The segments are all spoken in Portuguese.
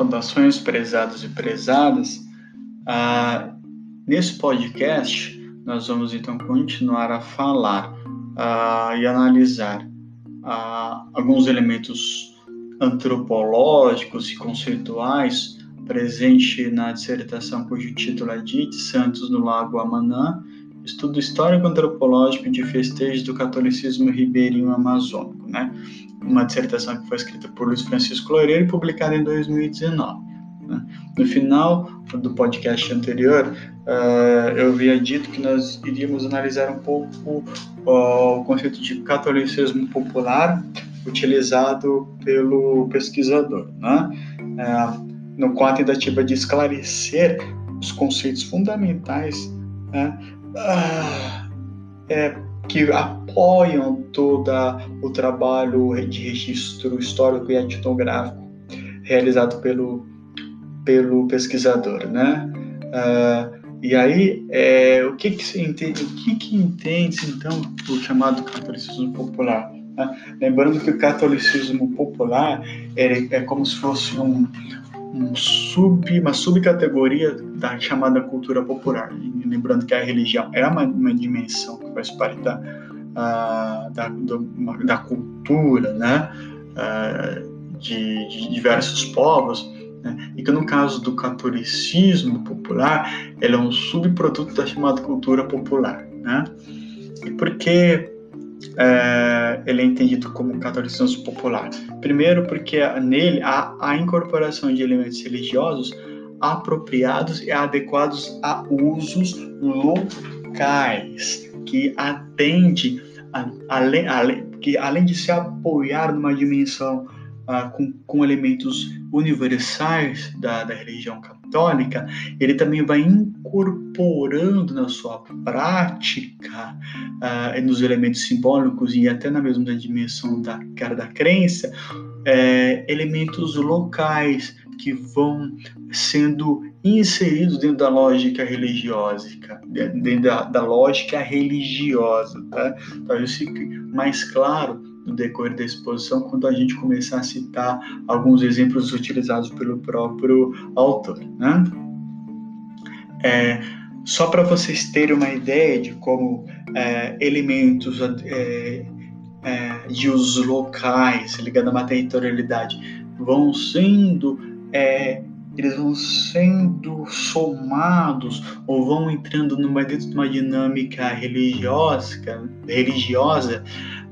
Saudações, prezados e prezadas. Ah, nesse podcast, nós vamos então continuar a falar ah, e analisar ah, alguns elementos antropológicos e conceituais presente na dissertação cujo título é de Santos no Lago Amanã, estudo histórico antropológico de festejos do catolicismo ribeirinho amazônico, né? Uma dissertação que foi escrita por Luiz Francisco Loureiro e publicada em 2019. Né? No final do podcast anterior, uh, eu havia dito que nós iríamos analisar um pouco uh, o conceito de catolicismo popular utilizado pelo pesquisador, né? Uh, no qual a tentativa de esclarecer os conceitos fundamentais né? Ah, é, que apoiam todo o trabalho de registro histórico e etnográfico realizado pelo, pelo pesquisador, né? Uh, e aí, é, o que que se entende, o que que entende então o chamado catolicismo popular? Né? Lembrando que o catolicismo popular é, é como se fosse um, um sub, uma subcategoria da chamada cultura popular. Lembrando que a religião é uma, uma dimensão que faz parte da, uh, da, do, da cultura né? Uh, de, de, diversos povos, né? e que no caso do catolicismo popular, ele é um subproduto da chamada cultura popular. Né? E por que é, ele é entendido como catolicismo popular. Primeiro, porque nele há a incorporação de elementos religiosos apropriados e adequados a usos locais, que atende, a, além, que além de se apoiar numa dimensão uh, com, com elementos universais da, da religião católica, ele também vai incorporando na sua prática, uh, nos elementos simbólicos e até na mesma dimensão da cara da crença, é, elementos locais que vão sendo inseridos dentro da lógica religiosa, dentro da, da lógica religiosa, tá? Talvez fique mais claro no decorrer da exposição quando a gente começar a citar alguns exemplos utilizados pelo próprio autor. Né? É, só para vocês terem uma ideia de como é, elementos é, é, de usos locais ligados a uma territorialidade vão sendo é, eles vão sendo somados ou vão entrando numa, dentro de uma dinâmica religiosa, religiosa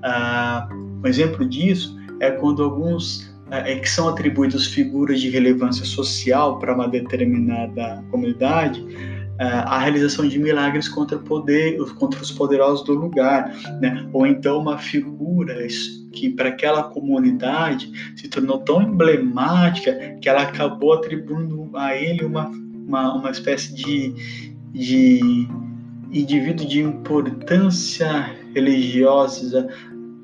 uh, um exemplo disso é quando alguns é, que são atribuídos figuras de relevância social para uma determinada comunidade, é, a realização de milagres contra, poder, contra os poderosos do lugar, né? ou então uma figura que para aquela comunidade se tornou tão emblemática que ela acabou atribuindo a ele uma, uma, uma espécie de, de indivíduo de importância religiosa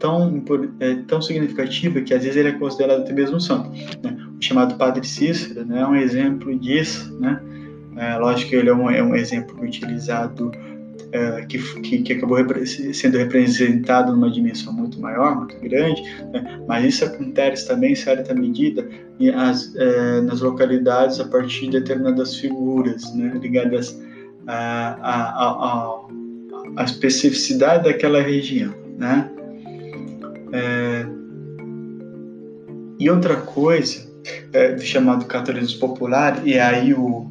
tão, é, tão significativa que às vezes ele é considerado até mesmo santo. Né? O chamado Padre Cícero né, é um exemplo disso. Né? É, lógico que ele é um, é um exemplo utilizado é, que, que, que, acabou repre sendo representado numa dimensão muito maior, muito grande, né? mas isso acontece também em certa medida as, é, nas localidades a partir de determinadas figuras né? ligadas à, à, à, à especificidade daquela região. Né? É, e outra coisa, é, chamado catolicismo popular, e aí o,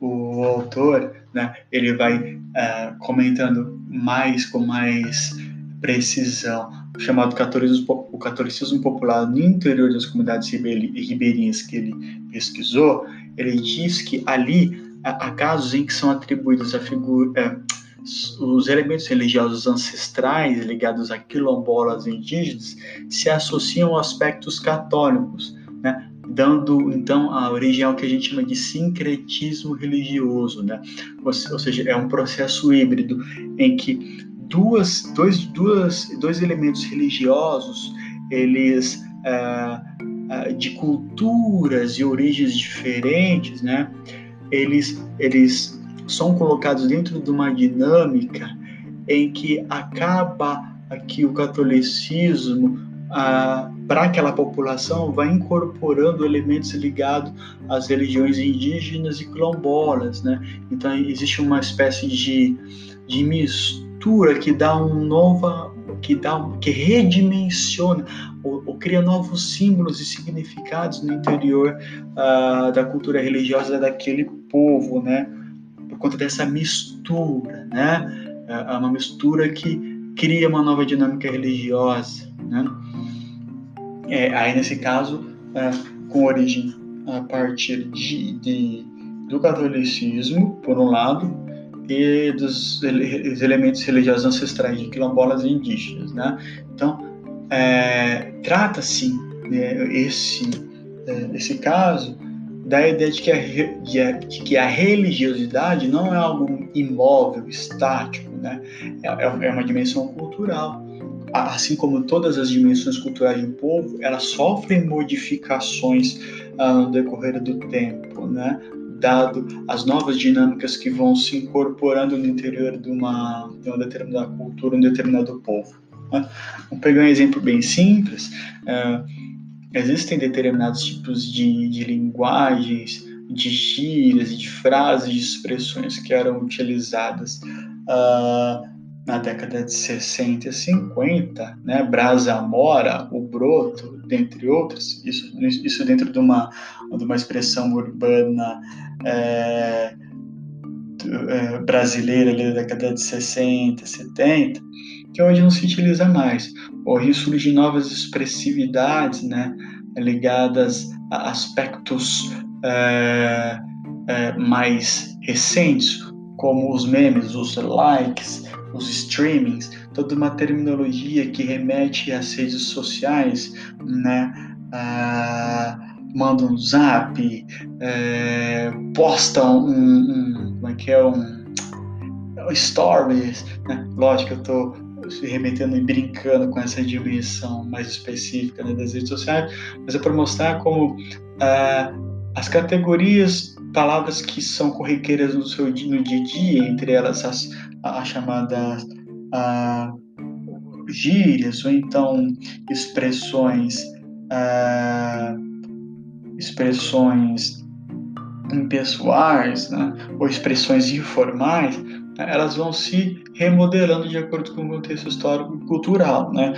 o autor, né, ele vai é, comentando mais com mais precisão, chamado catolicismo, o catolicismo popular no interior das comunidades ribeirinhas que ele pesquisou, ele diz que ali há casos em que são atribuídos a figura, é, os elementos religiosos ancestrais ligados a quilombolas indígenas se associam a aspectos católicos, né? dando então a origem ao que a gente chama de sincretismo religioso, né? ou, seja, é um processo híbrido em que duas, dois, duas, dois elementos religiosos eles é, é, de culturas e origens diferentes, né? Eles eles são colocados dentro de uma dinâmica em que acaba que o catolicismo para aquela população, vai incorporando elementos ligados às religiões indígenas e quilombolas, né? Então existe uma espécie de, de mistura que dá um nova, que dá, que redimensiona ou, ou cria novos símbolos e significados no interior uh, da cultura religiosa daquele povo, né? Por conta dessa mistura, né? É uma mistura que cria uma nova dinâmica religiosa, né? É, aí nesse caso, é, com origem a partir de, de, do catolicismo, por um lado, e dos ele, elementos religiosos ancestrais de quilombolas e indígenas, né? Então, é, trata-se né, esse é, esse caso da ideia de que, a, de que a religiosidade não é algo imóvel, estático, né? É, é, é uma dimensão cultural. Assim como todas as dimensões culturais de um povo, elas sofrem modificações ah, no decorrer do tempo, né? dado as novas dinâmicas que vão se incorporando no interior de uma, de uma determinada cultura, um determinado povo. Né? Vamos pegar um exemplo bem simples. Uh, existem determinados tipos de, de linguagens, de gírias, de frases, de expressões que eram utilizadas uh, na década de 60 e 50, né, Brasa Mora, o Broto, dentre outras, isso, isso dentro de uma, de uma expressão urbana é, é, brasileira ali da década de 60, 70, que hoje não se utiliza mais. Hoje surgem novas expressividades, né, ligadas a aspectos é, é, mais recentes, como os memes, os likes, os streamings, toda uma terminologia que remete às redes sociais, né? Ah, manda um zap, é, posta um, um, como é que é um, stories, né? Lógico, eu estou se remetendo e brincando com essa dimensão mais específica né, das redes sociais, mas é para mostrar como ah, as categorias, palavras que são corriqueiras no seu no dia a dia, entre elas as, as chamadas ah, gírias ou então expressões ah, expressões impessoais né, ou expressões informais, elas vão se remodelando de acordo com o contexto histórico e cultural. Né?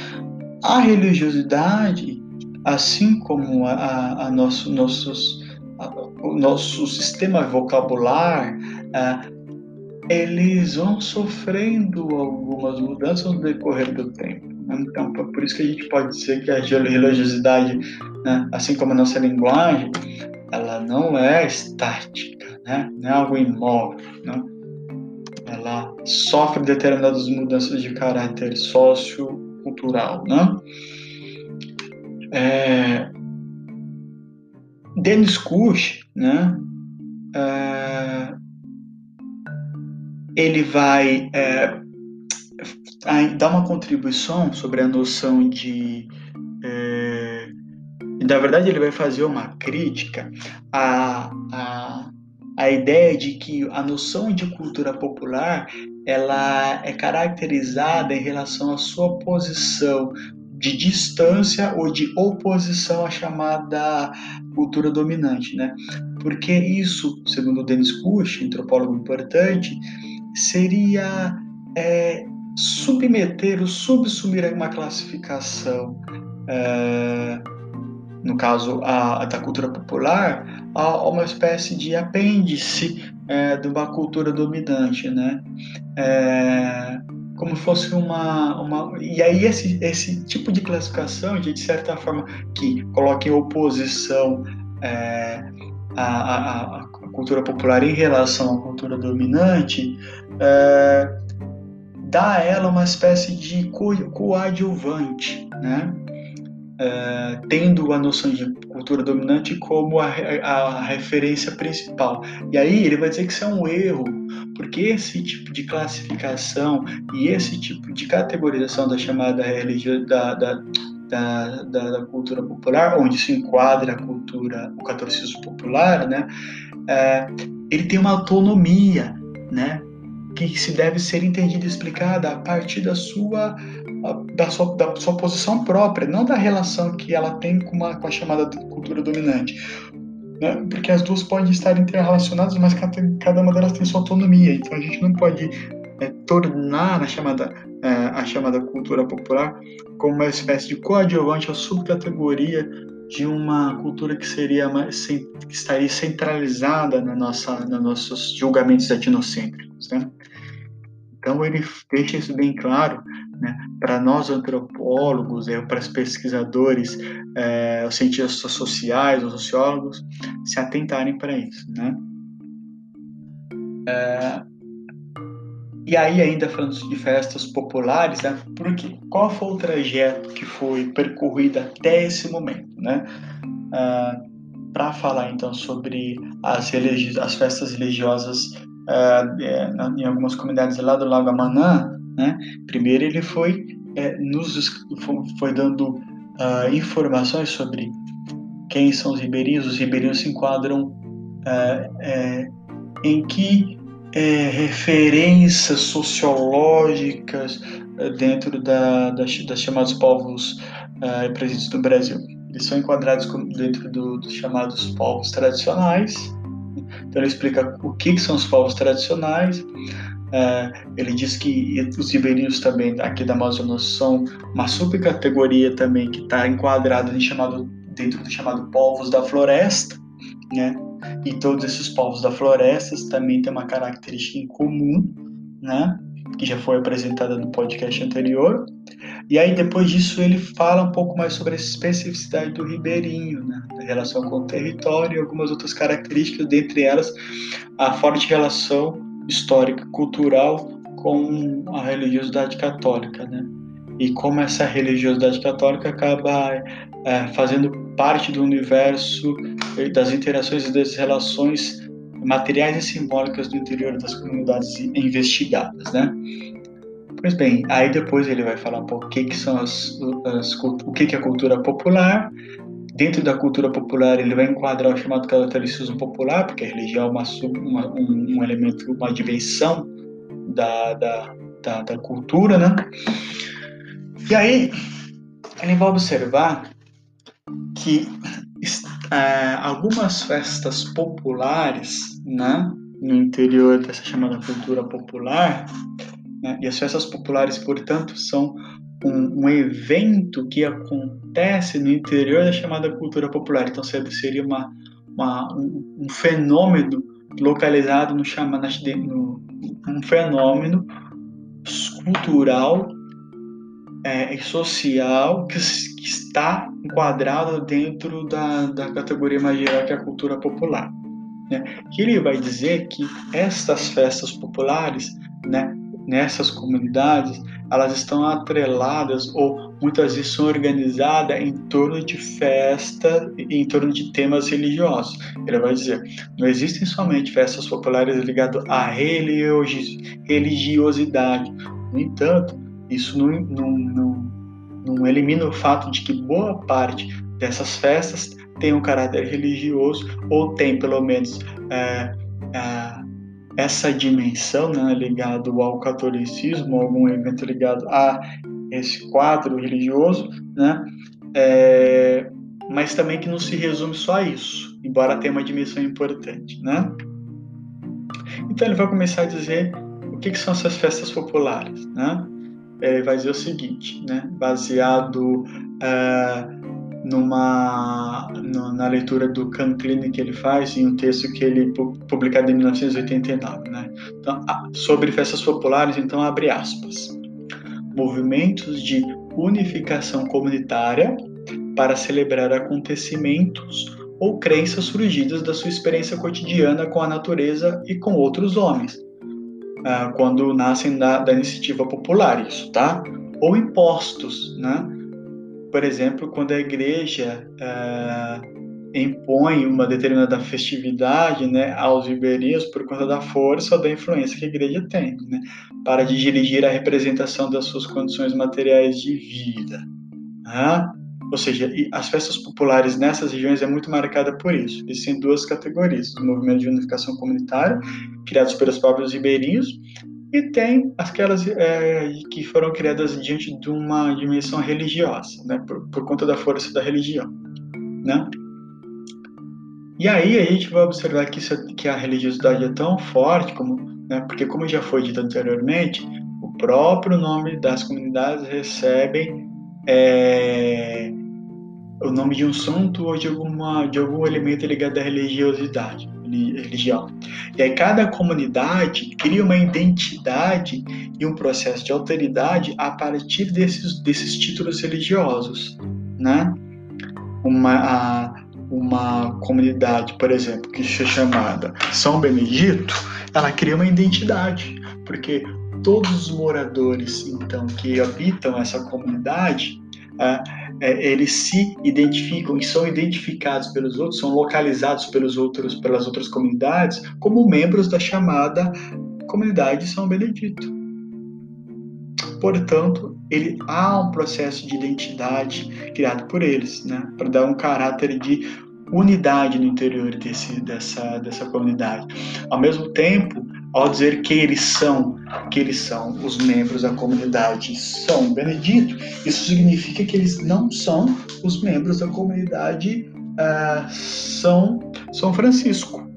A religiosidade, assim como a, a, a nosso, nossos o nosso sistema vocabular, ah, eles vão sofrendo algumas mudanças no decorrer do tempo. Né? Então, por isso que a gente pode dizer que a religiosidade, né, assim como a nossa linguagem, ela não é estática, né? não é algo imóvel. Né? Ela sofre determinadas mudanças de caráter sociocultural. Né? É, Dennis Kush, né, uh, ele vai é, dar uma contribuição sobre a noção de. É, na verdade, ele vai fazer uma crítica à, à, à ideia de que a noção de cultura popular ela é caracterizada em relação à sua posição de distância ou de oposição à chamada cultura dominante, né? Porque isso, segundo Dennis Kush, antropólogo importante, seria é, submeter ou subsumir uma classificação, é, no caso a, da cultura popular, a uma espécie de apêndice é, de uma cultura dominante, né? É, como fosse uma, uma e aí esse, esse tipo de classificação de, de certa forma que coloca em oposição é, a, a, a, cultura popular em relação à cultura dominante é, dá a ela uma espécie de co coadjuvante, né? É, tendo a noção de cultura dominante como a, a, referência principal. E aí ele vai dizer que isso é um erro, porque esse tipo de classificação e esse tipo de categorização da chamada religião da, da, da, da, cultura popular, onde se enquadra a cultura, o catolicismo popular, né, é, ele tem uma autonomia, né, que se deve ser entendida e explicada a partir da sua da sua, da sua posição própria, não da relação que ela tem com, uma, com a chamada cultura dominante. Né? Porque as duas podem estar interrelacionadas, mas cada, cada uma delas tem sua autonomia. Então a gente não pode é, tornar a chamada, é, a chamada cultura popular como uma espécie de coadjuvante ou subcategoria de uma cultura que seria que estaria centralizada na nossa, nos nossos julgamentos etnocêntricos. Né? Então ele deixa isso bem claro né, para nós antropólogos, é, para os pesquisadores, é, os cientistas sociais, os sociólogos, se atentarem para isso. Né? É, e aí, ainda falando de festas populares, né, porque qual foi o trajeto que foi percorrido até esse momento? Né? Ah, para falar então sobre as, as festas religiosas uh, em algumas comunidades lá do Lago Amanã, né? Primeiro ele foi é, nos foi dando uh, informações sobre quem são os ribeirinhos. Os ribeirinhos se enquadram uh, em que referências sociológicas dentro da, das, das chamados povos presentes no Brasil. Eles são enquadrados dentro do, dos chamados povos tradicionais, então ele explica o que, que são os povos tradicionais. É, ele diz que os ribeirinhos também aqui da Amazonas são uma subcategoria também que está enquadrada dentro do chamado povos da floresta, né? E todos esses povos da floresta também têm uma característica em comum, né? Que já foi apresentada no podcast anterior, e aí, depois disso, ele fala um pouco mais sobre a especificidade do ribeirinho, né? Relação com o território e algumas outras características, dentre elas a forte relação histórica, cultural com a religiosidade católica. Né? E como essa religiosidade católica acaba é, fazendo parte do universo das interações e das relações materiais e simbólicas do interior das comunidades investigadas, né? Pois bem, aí depois ele vai falar um pouco o que, que são as, as o que, que é cultura popular. Dentro da cultura popular, ele vai enquadrar o chamado catolicismo popular, porque a religião é uma, uma, um, um, elemento, uma dimensão da, da, da, da cultura, né? E aí, ele vai observar que é, algumas festas populares, né, no interior dessa chamada cultura popular, né? E as festas populares, portanto, são um, um, evento que acontece no interior da chamada cultura popular. Então, seria uma, uma um, um, fenômeno localizado no chamado no, um fenômeno cultural é, social que, que, está enquadrado dentro da, da categoria mais geral que é a cultura popular. Né? Que ele vai dizer que estas festas populares, né, nessas comunidades, elas estão atreladas ou muitas vezes são organizadas em torno de festa, em torno de temas religiosos. Ele vai dizer, não existem somente festas populares ligadas à religiosidade. No entanto, isso não, não, não, não elimina o fato de que boa parte dessas festas tem um caráter religioso ou tem pelo menos é, é, essa dimensão né, ligado ao catolicismo, algum evento ligado a esse quadro religioso, né, é, mas também que não se resume só a isso, embora tenha uma dimensão importante, né? Então ele vai começar a dizer o que, que são essas festas populares, né? Ele vai dizer o seguinte, né? Baseado é, numa no, na leitura do Canclini que ele faz em um texto que ele publicado em 1989, né? Então, sobre festas populares, então abre aspas. Movimentos de unificação comunitária para celebrar acontecimentos ou crenças surgidas da sua experiência cotidiana com a natureza e com outros homens, ah, quando nascem da, da iniciativa popular, isso, tá? Ou impostos, né? Por exemplo, quando a igreja uh, impõe uma determinada festividade né, aos ribeirinhos por conta da força ou da influência que a igreja tem, né, para dirigir a representação das suas condições materiais de vida. Né? Ou seja, as festas populares nessas regiões é muito marcada por isso. Existem duas categorias: os movimentos de unificação comunitária, criados pelos próprios ribeirinhos, e tem aquelas é, que foram criadas diante de uma dimensão religiosa, né, por, por conta da força da religião, né? E aí a gente vai observar que, isso, que a religiosidade é tão forte como, né, porque como já foi dito anteriormente, o próprio nome das comunidades recebem é, o nome de um santo ou de, alguma, de algum elemento ligado à religiosidade, religião. E aí cada comunidade cria uma identidade e um processo de autoridade a partir desses, desses títulos religiosos, né? Uma, uma comunidade, por exemplo, que seja chamada São Benedito, ela cria uma identidade, porque todos os moradores, então, que habitam essa comunidade, é, é, eles se identificam e são identificados pelos outros, são localizados pelos outros, pelas outras comunidades como membros da chamada comunidade São Benedito. Portanto, ele há um processo de identidade criado por eles, né, para dar um caráter de unidade no interior desse, dessa, dessa comunidade. Ao mesmo tempo, ao dizer que eles são, que eles são os membros da comunidade São Benedito, isso significa que eles não são os membros da comunidade uh, São, são Francisco,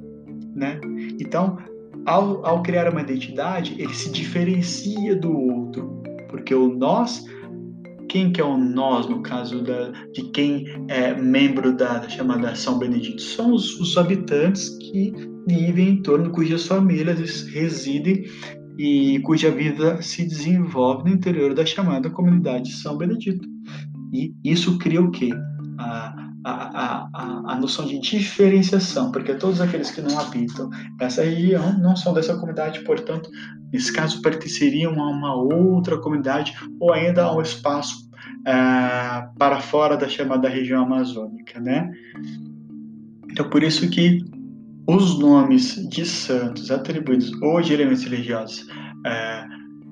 né? Então, ao, ao criar uma identidade, ele se diferencia do outro, porque o nós quem que é o nós, no caso da, de quem é membro da, da chamada São Benedito? São os, os, habitantes que vivem em torno, cujas famílias residem e cuja vida se desenvolve no interior da chamada comunidade São Benedito. E isso cria o quê? A, a, a noção de diferenciação, porque todos aqueles que não habitam essa região não são dessa comunidade, portanto, nesse caso, pertenceriam a uma outra comunidade ou ainda a um espaço uh, para fora da chamada região amazônica, né? Então, por isso que os nomes de santos atribuídos ou de elementos religiosos uh,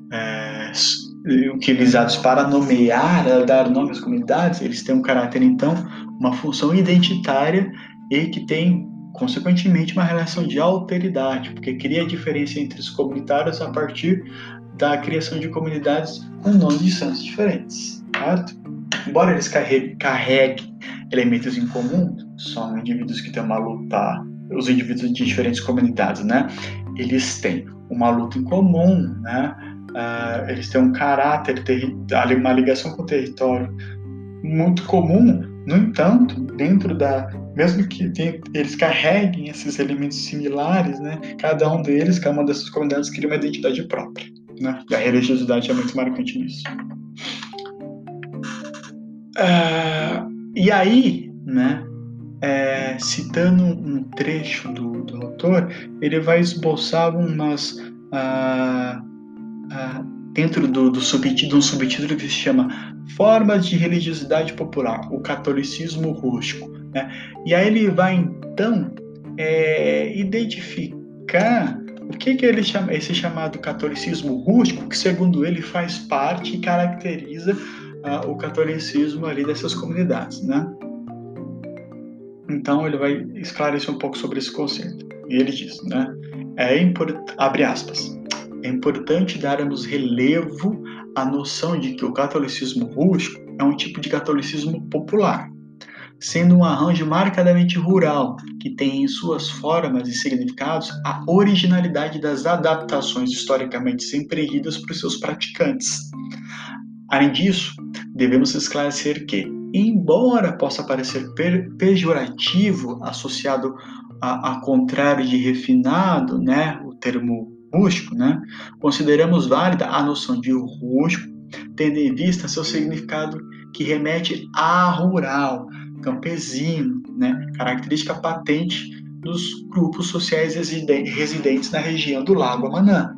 uh, utilizados para nomear, dar nome às comunidades, eles têm um caráter, então, uma função identitária e que tem, consequentemente, uma relação de alteridade, porque cria a diferença entre os comunitários a partir da criação de comunidades com nomes de santos diferentes, certo? Embora eles carreguem elementos em comum, são indivíduos que têm uma luta, os indivíduos de diferentes comunidades, né? Eles têm uma luta em comum, né? Uh, eles têm um caráter, uma ligação com o território muito comum, no entanto, dentro da. Mesmo que eles carreguem esses elementos similares, né, cada um deles, cada uma dessas comunidades cria uma identidade própria. Né, e a religiosidade é muito marcante nisso. Uh, e aí, né, é, citando um trecho do, do autor, ele vai esboçar umas. Uh, uh, dentro do, do subtítulo, um subtítulo que se chama Formas de Religiosidade Popular, o Catolicismo Rústico. Né? E aí ele vai então é, identificar o que, que ele chama, esse chamado catolicismo rústico, que segundo ele faz parte e caracteriza uh, o catolicismo ali dessas comunidades, né? Então ele vai esclarecer um pouco sobre esse conceito. E ele diz, né? É abre aspas, é importante darmos relevo à noção de que o catolicismo rústico é um tipo de catolicismo popular, sendo um arranjo marcadamente rural, que tem em suas formas e significados a originalidade das adaptações historicamente sempregidas por seus praticantes. Além disso, devemos esclarecer que, embora possa parecer pejorativo associado a, a contrário de refinado, né, o termo rústico, né, consideramos válida a noção de rústico, tendo em vista seu significado que remete a rural, campesino, né, característica patente dos grupos sociais residentes na região do Lago Amanã.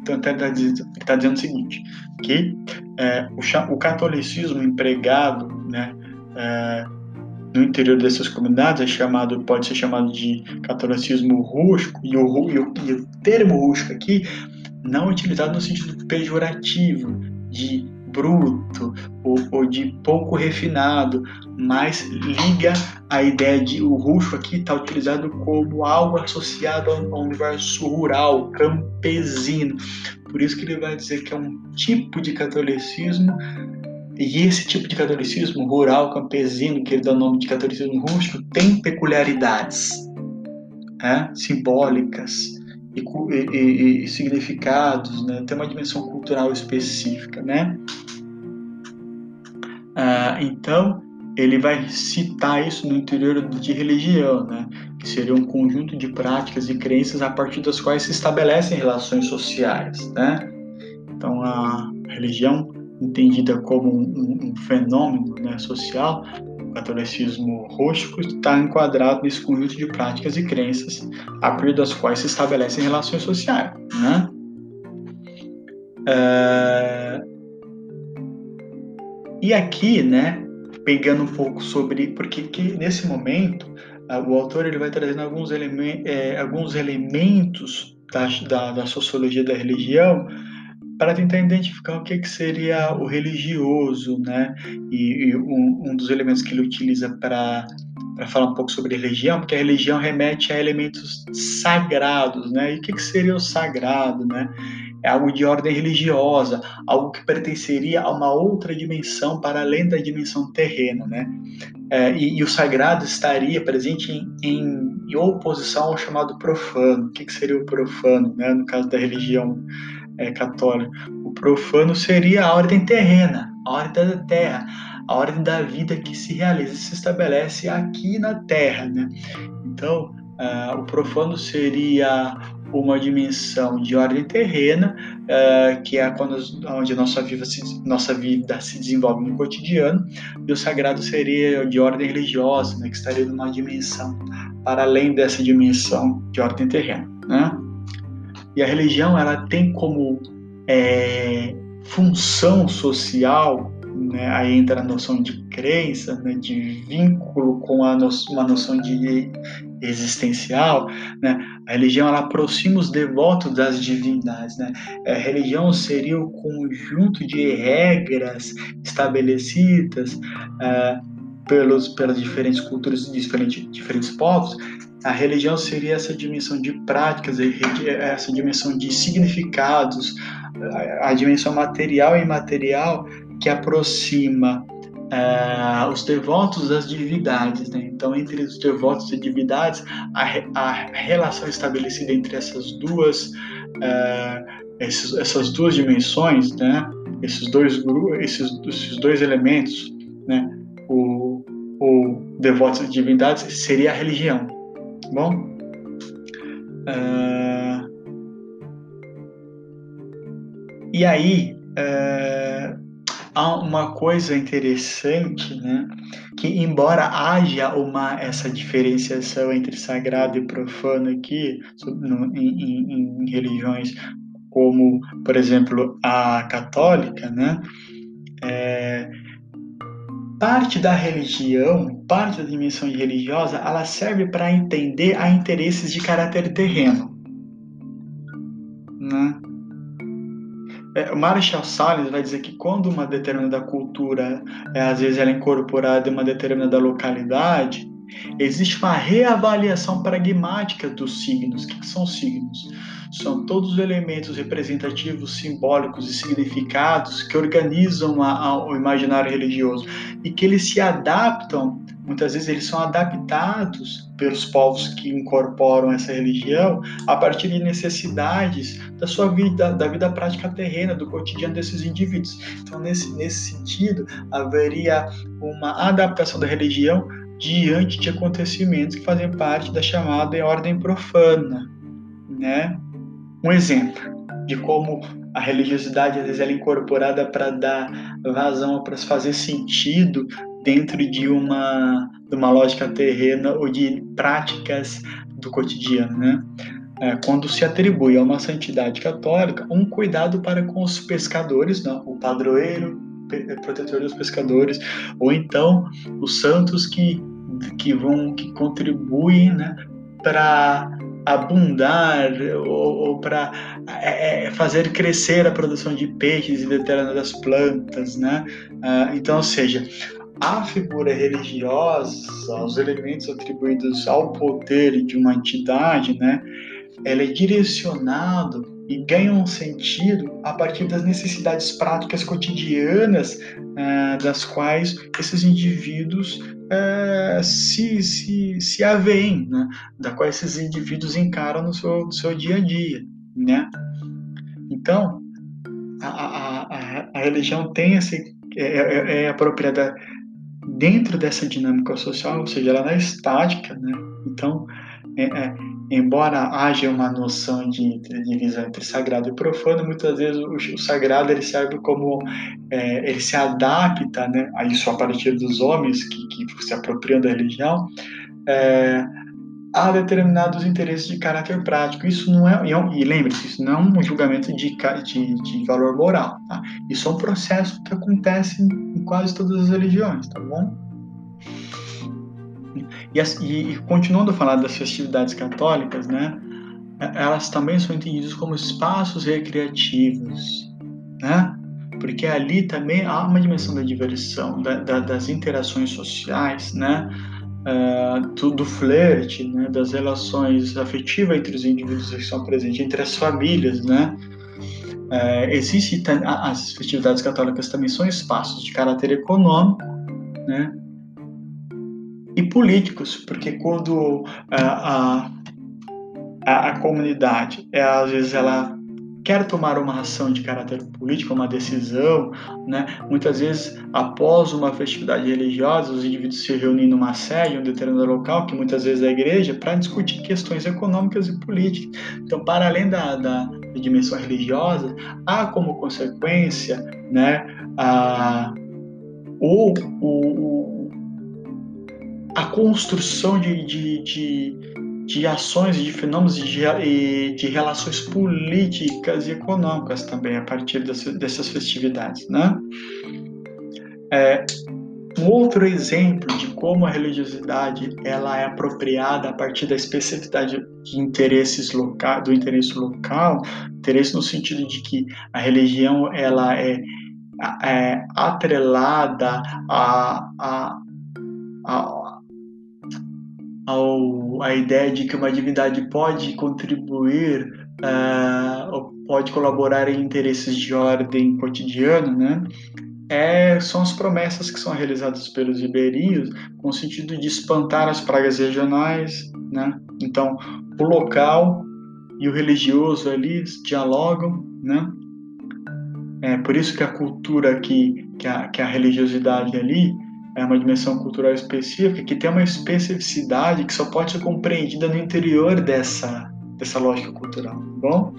Então, ele está dizendo, tá dizendo o seguinte, que é, o, o, catolicismo empregado né, é, no interior dessas comunidades é chamado, pode ser chamado de catolicismo rústico, e o, e o, e o termo rústico aqui não é utilizado no sentido pejorativo, de bruto ou, ou, de pouco refinado, mas liga a ideia de o rústico aqui está utilizado como algo associado ao universo rural, campesino. Por isso que ele vai dizer que é um tipo de catolicismo e esse tipo de catolicismo rural, campesino, que ele dá o nome de catolicismo rústico, tem peculiaridades é, simbólicas e, e, e, significados, né? tem uma dimensão cultural específica. Né? Ah, então, ele vai citar isso no interior de religião, né? que seria um conjunto de práticas e crenças a partir das quais se estabelecem relações sociais. Né? Então, a religião entendida como um, um fenômeno né, social, o catolicismo rústico está enquadrado nesse conjunto de práticas e crenças a partir das quais se estabelecem relações sociais. Né? É... E aqui, né, pegando um pouco sobre, porque que nesse momento o autor ele vai trazendo alguns, elemen é, alguns elementos da, da, da sociologia da religião para tentar identificar o que, que seria o religioso, né? E, e um, um, dos elementos que ele utiliza para falar um pouco sobre religião, porque a religião remete a elementos sagrados, né? E o que, que seria o sagrado, né? É algo de ordem religiosa, algo que pertenceria a uma outra dimensão para além da dimensão terrena, né? É, e, e, o sagrado estaria presente em, em, em, oposição ao chamado profano. O que, que seria o profano, né? No caso da religião é, católico. O profano seria a ordem terrena, a ordem da terra, a ordem da vida que se realiza, se estabelece aqui na terra. Né? Então, uh, o profano seria uma dimensão de ordem terrena, uh, que é quando, onde nossa vida, se, nossa vida se desenvolve no cotidiano, e o sagrado seria de ordem religiosa, né, que estaria numa dimensão para além dessa dimensão de ordem terrena. Né? E a religião ela tem como é, função social, né, aí entra a noção de crença, né, de vínculo com a no, uma noção de existencial, né? A religião ela aproxima os devotos das divindades, né? A religião seria o conjunto de regras estabelecidas uh, pelos pelas diferentes culturas e diferentes diferentes povos a religião seria essa dimensão de práticas, essa dimensão de significados, a dimensão material e imaterial que aproxima uh, os devotos das divindades. Né? Então, entre os devotos e divindades, a, a relação estabelecida entre essas duas, uh, esses, essas duas dimensões, né? esses, dois, esses, esses dois elementos, né? O, o devotos e divindades, seria a religião. Bom, uh, e aí uh, há uma coisa interessante, né? Que embora haja uma essa diferenciação entre sagrado e profano aqui no, em, em, em religiões como, por exemplo, a católica, né? É, parte da religião, parte da dimensão religiosa, ela serve para entender a interesses de caráter terreno. Né? É, o Marshall Salles vai dizer que quando uma determinada cultura, é, às vezes ela é incorporada em uma determinada localidade, existe uma reavaliação pragmática dos signos. O que são signos? São todos os elementos representativos, simbólicos e significados que organizam a, a, o imaginário religioso e que eles se adaptam, muitas vezes eles são adaptados pelos povos que incorporam essa religião a partir de necessidades da sua vida, da vida prática terrena, do cotidiano desses indivíduos. Então, nesse, nesse sentido, haveria uma adaptação da religião diante de acontecimentos que fazem parte da chamada ordem profana, né? Um exemplo de como a religiosidade às vezes é incorporada para dar vazão, para fazer sentido dentro de uma, de uma lógica terrena ou de práticas do cotidiano, né? É, quando se atribui a uma santidade católica um cuidado para com os pescadores, não, o padroeiro, protetor dos pescadores, ou então os santos que, que vão que contribuem, né, para abundar ou, ou para é, é, fazer crescer a produção de peixes e determinadas plantas, né? Uh, então, ou seja, a figura religiosa, os elementos atribuídos ao poder de uma entidade, né? Ela é direcionado e ganha um sentido a partir das necessidades práticas cotidianas uh, das quais esses indivíduos uh, se, se, se aveem, né? da qual esses indivíduos encaram no seu, no seu dia a dia. Né? Então, a, a, a, a religião tem esse, é, é, é apropriada dentro dessa dinâmica social, ou seja, ela não é estática, né? Então, é, é, embora haja uma noção de, divisão entre sagrado e profano, muitas vezes o, o sagrado ele serve como é, ele se adapta, né, a isso a partir dos homens que, que se apropriam da religião, é, a determinados interesses de caráter prático. Isso não é, e lembre-se, isso não é um julgamento de, de, de valor moral. Tá? Isso é um processo que acontece em quase todas as religiões, tá bom? E, e, e continuando a falar das festividades católicas, né, elas também são entendidas como espaços recreativos, né? Porque ali também há uma dimensão da diversão, da, da, das interações sociais, né? Uh, do, do flerte, né? das relações afetivas entre os indivíduos que estão presentes, entre as famílias, né? Uh, existe as festividades católicas também são espaços de caráter econômico, né? E políticos, porque quando a, a, a comunidade, é, às vezes ela quer tomar uma ação de caráter político, uma decisão, né? muitas vezes após uma festividade religiosa, os indivíduos se reúnem numa sede, em um determinado local, que muitas vezes é a igreja, para discutir questões econômicas e políticas. Então, para além da, da, da dimensão religiosa, há como consequência né, a, o, o, a construção de, de, de, de ações, de fenômenos de, de relações políticas e econômicas também a partir dessas, dessas festividades, né? É, um outro exemplo de como a religiosidade ela é apropriada a partir da especificidade de interesses local, do interesse local, interesse no sentido de que a religião ela é, é atrelada a, a, a ao, a ideia de que uma divindade pode contribuir uh, ou pode colaborar em interesses de ordem cotidiana, né? É, são as promessas que são realizadas pelos iberios com o sentido de espantar as pragas regionais, né? Então, o local e o religioso ali dialogam, né? É por isso que a cultura aqui, que a, que a religiosidade ali, é uma dimensão cultural específica que tem uma especificidade que só pode ser compreendida no interior dessa, dessa lógica cultural, tá bom?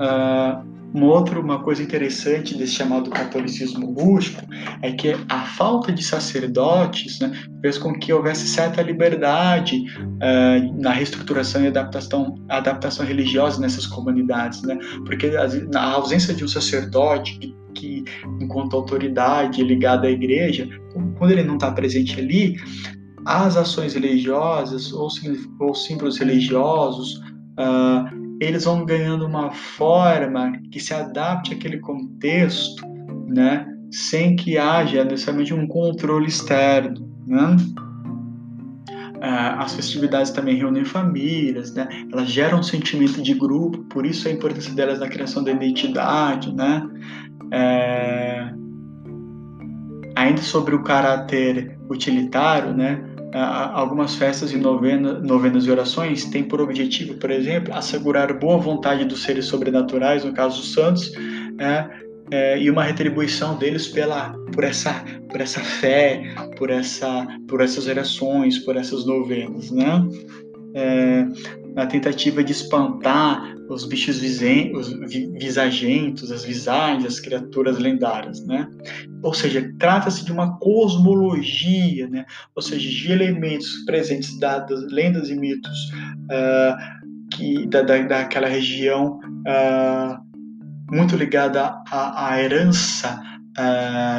Uh, uma outra uma coisa interessante desse chamado catolicismo rústico é que a falta de sacerdotes né, fez com que houvesse certa liberdade uh, na reestruturação e adaptação, adaptação religiosa nessas comunidades, né? porque a, a ausência de um sacerdote que, que, enquanto autoridade ligada à igreja, quando ele não está presente ali, as ações religiosas ou, ou símbolos religiosos uh, eles vão ganhando uma forma que se adapte àquele contexto, né, sem que haja necessariamente um controle externo, né? Ah, as festividades também reúnem famílias, né? Elas geram um sentimento de grupo, por isso a importância delas na criação da identidade, né? É... Ainda sobre o caráter utilitário, né? algumas festas e novena, novenas e orações têm por objetivo, por exemplo, assegurar boa vontade dos seres sobrenaturais, no caso dos santos, é, é, e uma retribuição deles pela, por, essa, por essa fé, por, essa, por essas orações, por essas novenas, né? É, na tentativa de espantar os bichos os visagentos, as visagens, as criaturas lendárias, né? Ou seja, trata-se de uma cosmologia, né? Ou seja, de elementos presentes dadas lendas e mitos uh, que da, da, daquela região uh, muito ligada à, à herança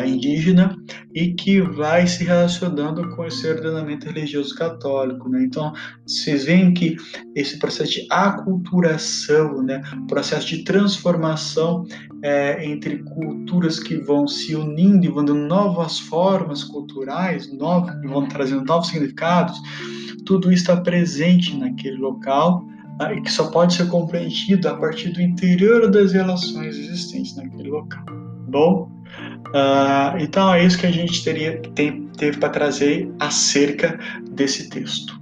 indígena e que vai se relacionando com esse ordenamento religioso católico. Né? Então, vocês veem que esse processo de aculturação, né, processo de transformação é, entre culturas que vão se unindo e vão dando novas formas culturais, novas, vão trazendo novos significados, tudo isso está presente naquele local tá? e que só pode ser compreendido a partir do interior das relações existentes naquele local. Bom, uh, então é isso que a gente teria tem, teve para trazer acerca desse texto.